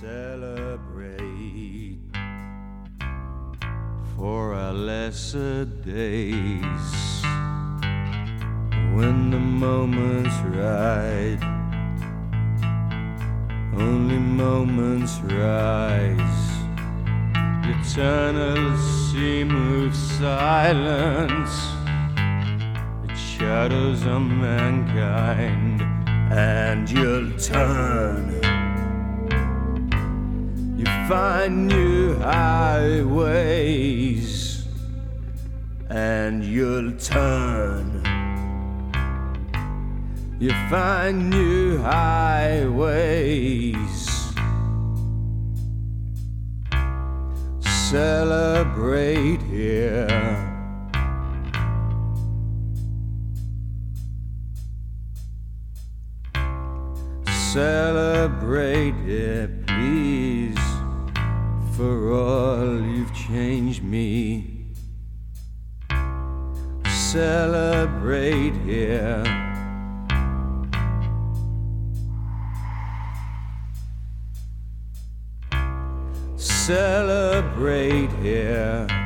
celebrate for our lesser days. When the moment's right only moments rise. Eternal seem with silence. It shadows on mankind and you'll turn find new highways and you'll turn. You find new highways. Celebrate here. Celebrate it, please for all you've changed me. Celebrate here. Celebrate here.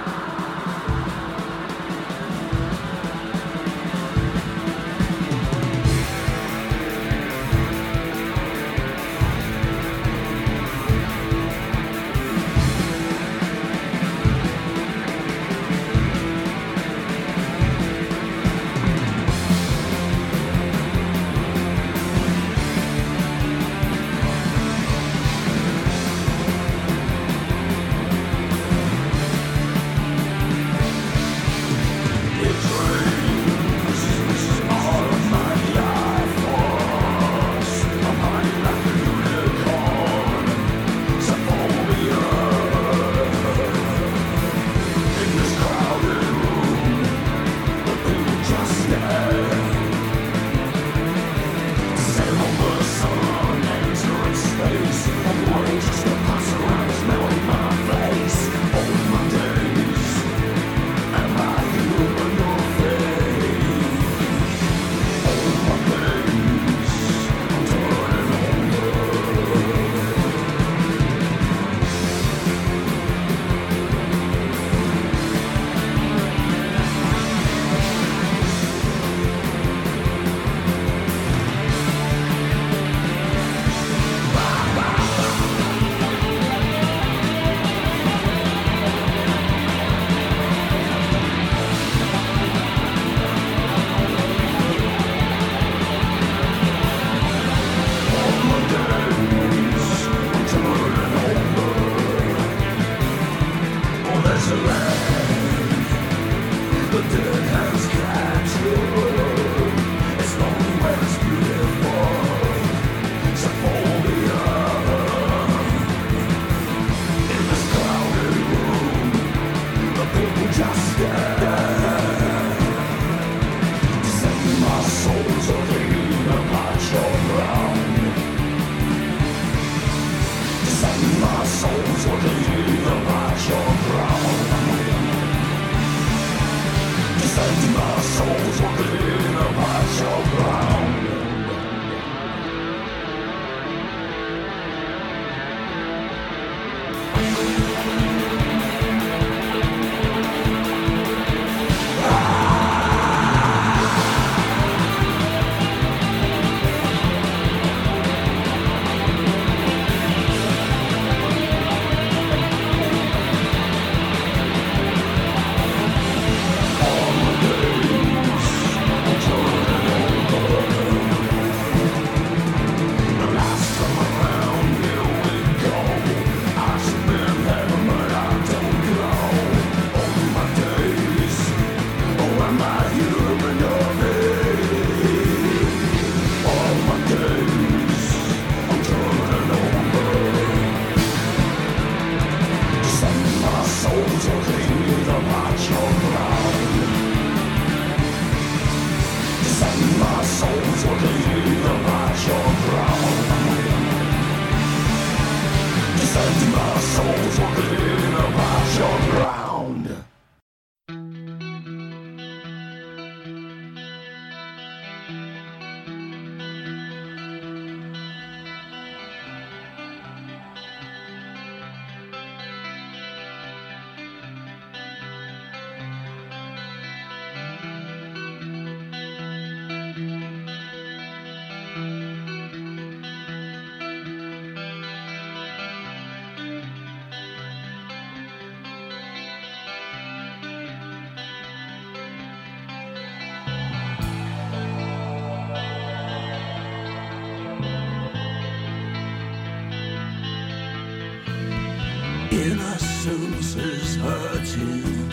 Innocence hurting.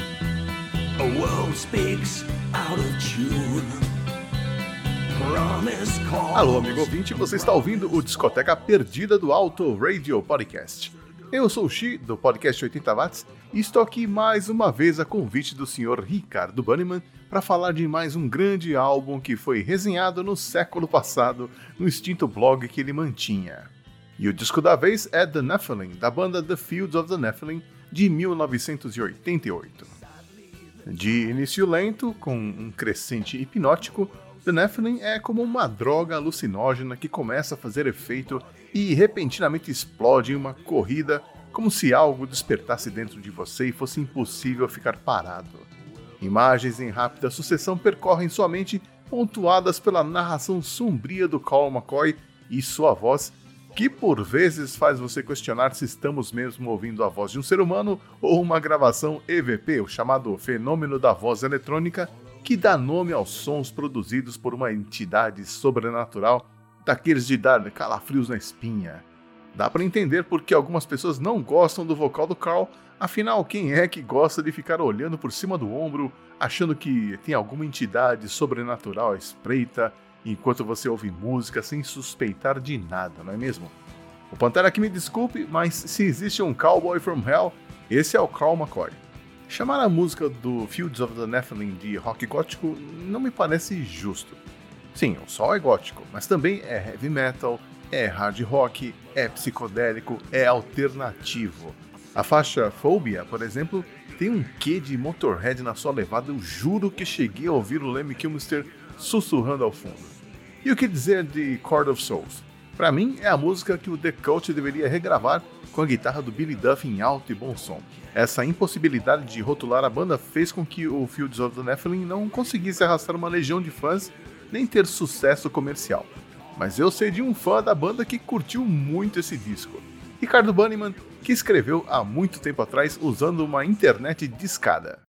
A world speaks out of tune. Alô, amigo ouvinte, você está ouvindo o Discoteca Perdida do Auto Radio Podcast. Eu sou o Xi, do podcast 80 Watts, e estou aqui mais uma vez a convite do senhor Ricardo Banniman para falar de mais um grande álbum que foi resenhado no século passado no extinto blog que ele mantinha. E o disco da vez é The Nephilim, da banda The Fields of the Nephilim, de 1988. De início lento, com um crescente hipnótico, The Nephilim é como uma droga alucinógena que começa a fazer efeito e repentinamente explode em uma corrida, como se algo despertasse dentro de você e fosse impossível ficar parado. Imagens em rápida sucessão percorrem sua mente, pontuadas pela narração sombria do Carl McCoy e sua voz que por vezes faz você questionar se estamos mesmo ouvindo a voz de um ser humano ou uma gravação EVP, o chamado fenômeno da voz eletrônica, que dá nome aos sons produzidos por uma entidade sobrenatural, daqueles de dar calafrios na espinha. Dá para entender porque algumas pessoas não gostam do vocal do Carl, afinal, quem é que gosta de ficar olhando por cima do ombro, achando que tem alguma entidade sobrenatural à espreita enquanto você ouve música sem suspeitar de nada, não é mesmo? O Pantera que me desculpe, mas se existe um Cowboy from Hell, esse é o Carl McCoy. Chamar a música do Fields of the Nephilim de rock gótico não me parece justo. Sim, o sol é gótico, mas também é heavy metal, é hard rock, é psicodélico, é alternativo. A faixa Phobia, por exemplo, tem um quê de Motorhead na sua levada, eu juro que cheguei a ouvir o Lemmy Kilmister sussurrando ao fundo. E o que dizer de Chord of Souls? Para mim, é a música que o The Cult deveria regravar com a guitarra do Billy Duff em alto e bom som. Essa impossibilidade de rotular a banda fez com que o Fields of the Nephilim não conseguisse arrastar uma legião de fãs nem ter sucesso comercial. Mas eu sei de um fã da banda que curtiu muito esse disco. Ricardo Banniman, que escreveu há muito tempo atrás usando uma internet discada.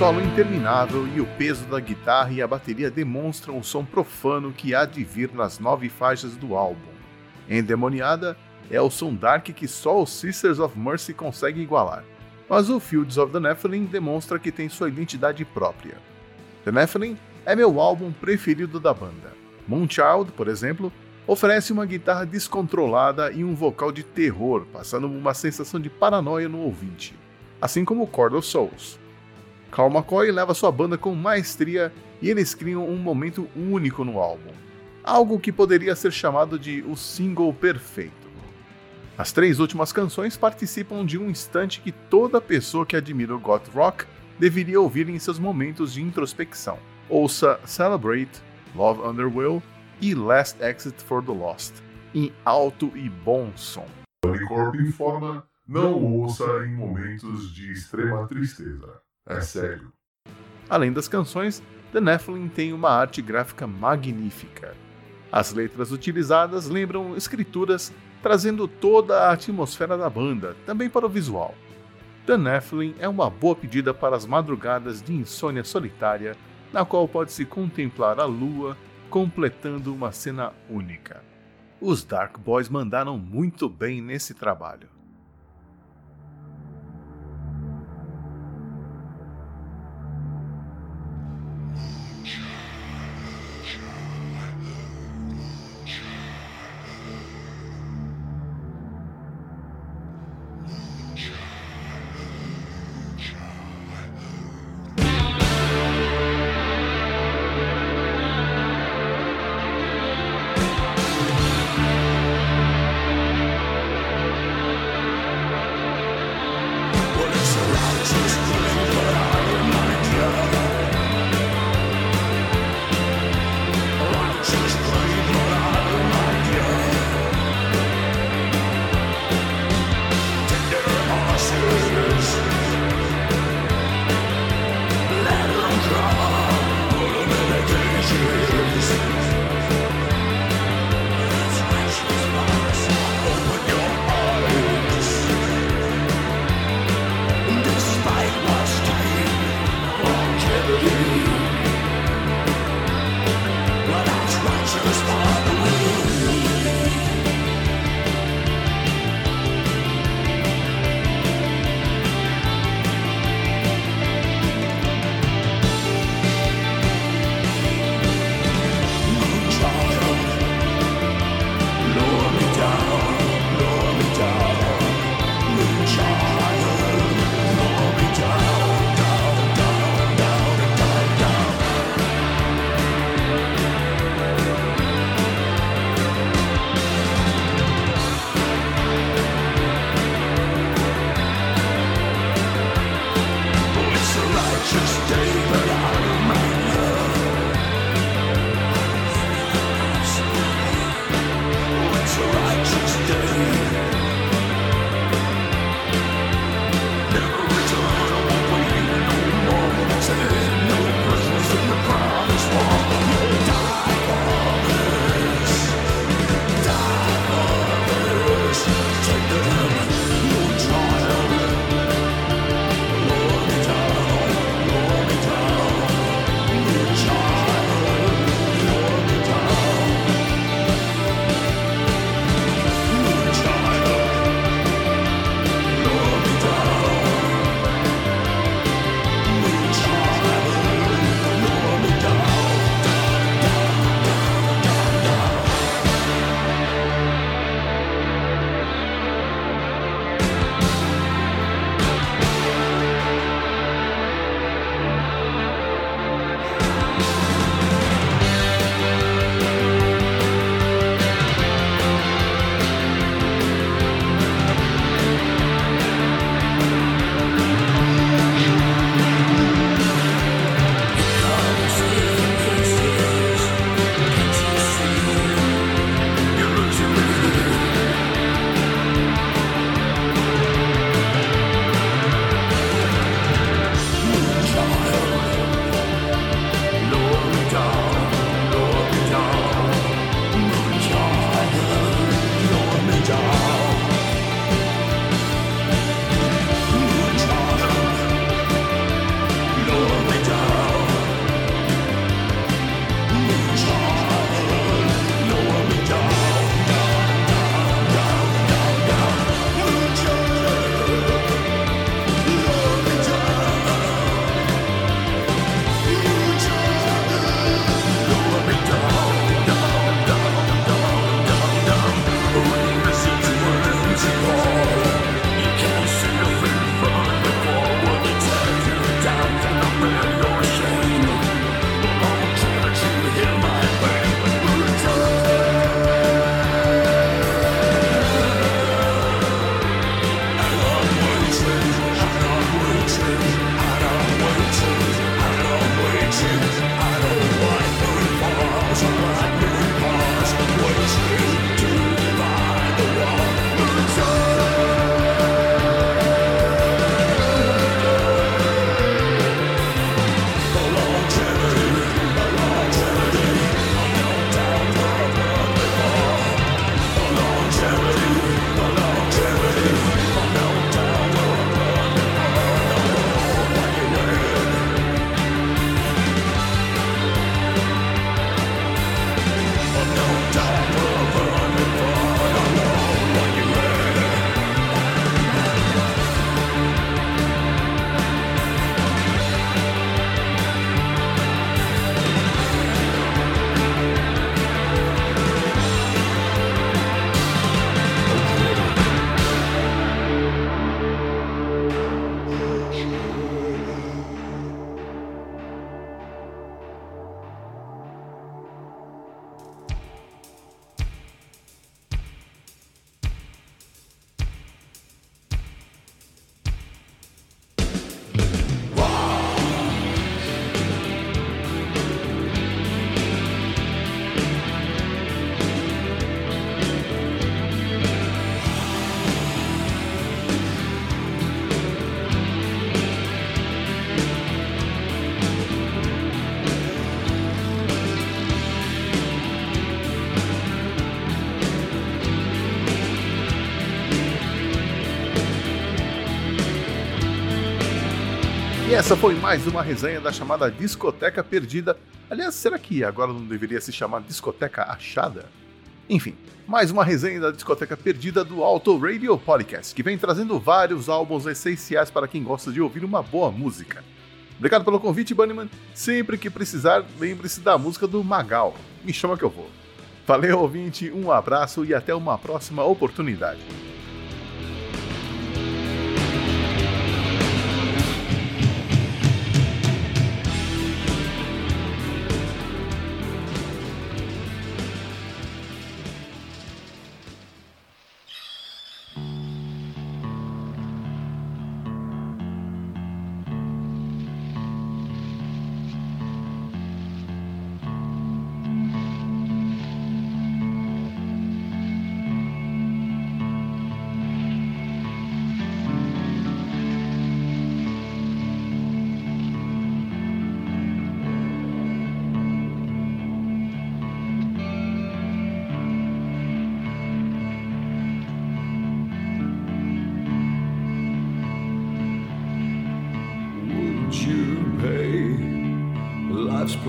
Solo interminável e o peso da guitarra e a bateria demonstram o som profano que há de vir nas nove faixas do álbum. Endemoniada é o som dark que só os Sisters of Mercy conseguem igualar, mas o Fields of the Nephilim demonstra que tem sua identidade própria. The Nephilim é meu álbum preferido da banda. Moonchild, por exemplo, oferece uma guitarra descontrolada e um vocal de terror, passando uma sensação de paranoia no ouvinte, assim como Chord of Souls. Carl McCoy leva sua banda com maestria e eles criam um momento único no álbum, algo que poderia ser chamado de o single perfeito. As três últimas canções participam de um instante que toda pessoa que admira o goth rock deveria ouvir em seus momentos de introspecção. Ouça Celebrate, Love Under Will e Last Exit for the Lost, em alto e bom som. Corp informa: não ouça em momentos de extrema tristeza. É sério. Além das canções, The Nephilim tem uma arte gráfica magnífica. As letras utilizadas lembram escrituras trazendo toda a atmosfera da banda, também para o visual. The Nephilim é uma boa pedida para as madrugadas de insônia solitária, na qual pode-se contemplar a lua completando uma cena única. Os Dark Boys mandaram muito bem nesse trabalho. Essa foi mais uma resenha da chamada Discoteca Perdida. Aliás, será que agora não deveria se chamar Discoteca Achada? Enfim, mais uma resenha da Discoteca Perdida do Auto Radio Podcast, que vem trazendo vários álbuns essenciais para quem gosta de ouvir uma boa música. Obrigado pelo convite, Bunnyman. Sempre que precisar, lembre-se da música do Magal. Me chama que eu vou. Valeu, ouvinte, um abraço e até uma próxima oportunidade.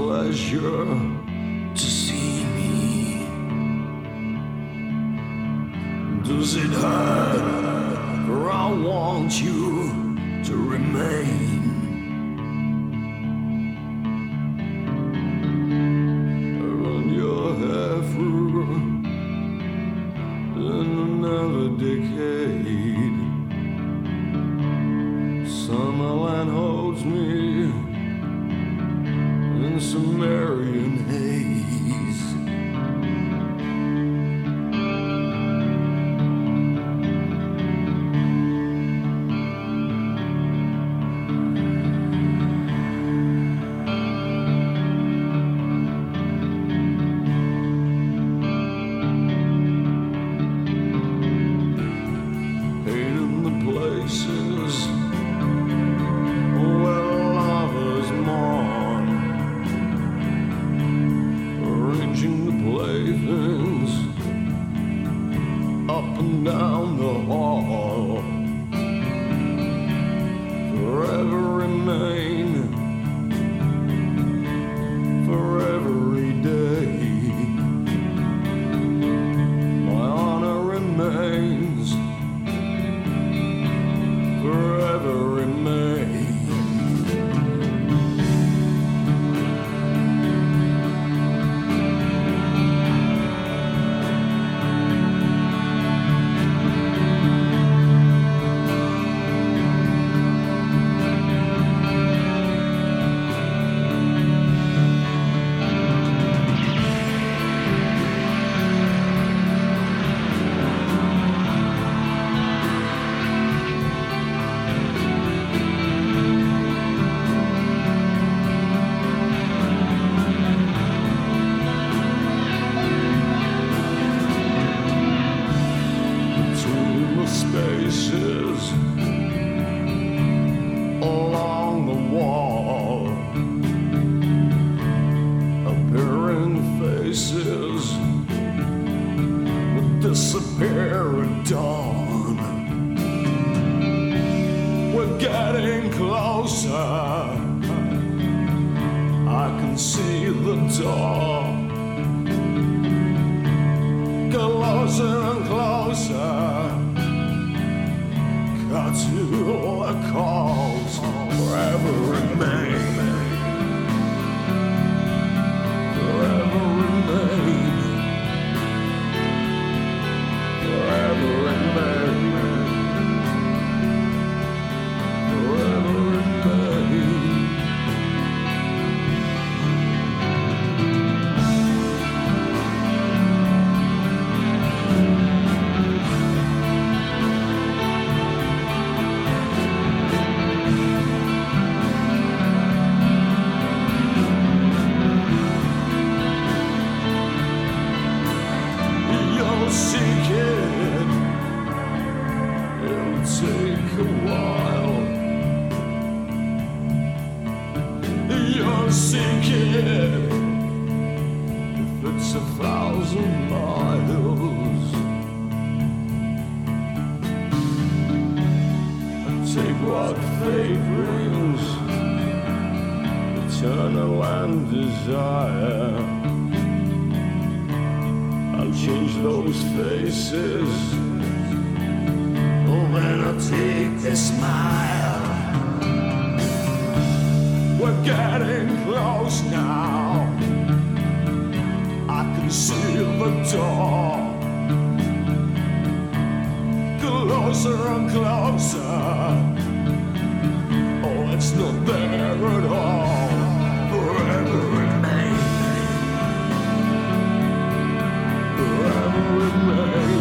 Pleasure smile. We're getting close now. I can see the door. Closer and closer. Oh, it's not there at all. Forever remain. Forever remain.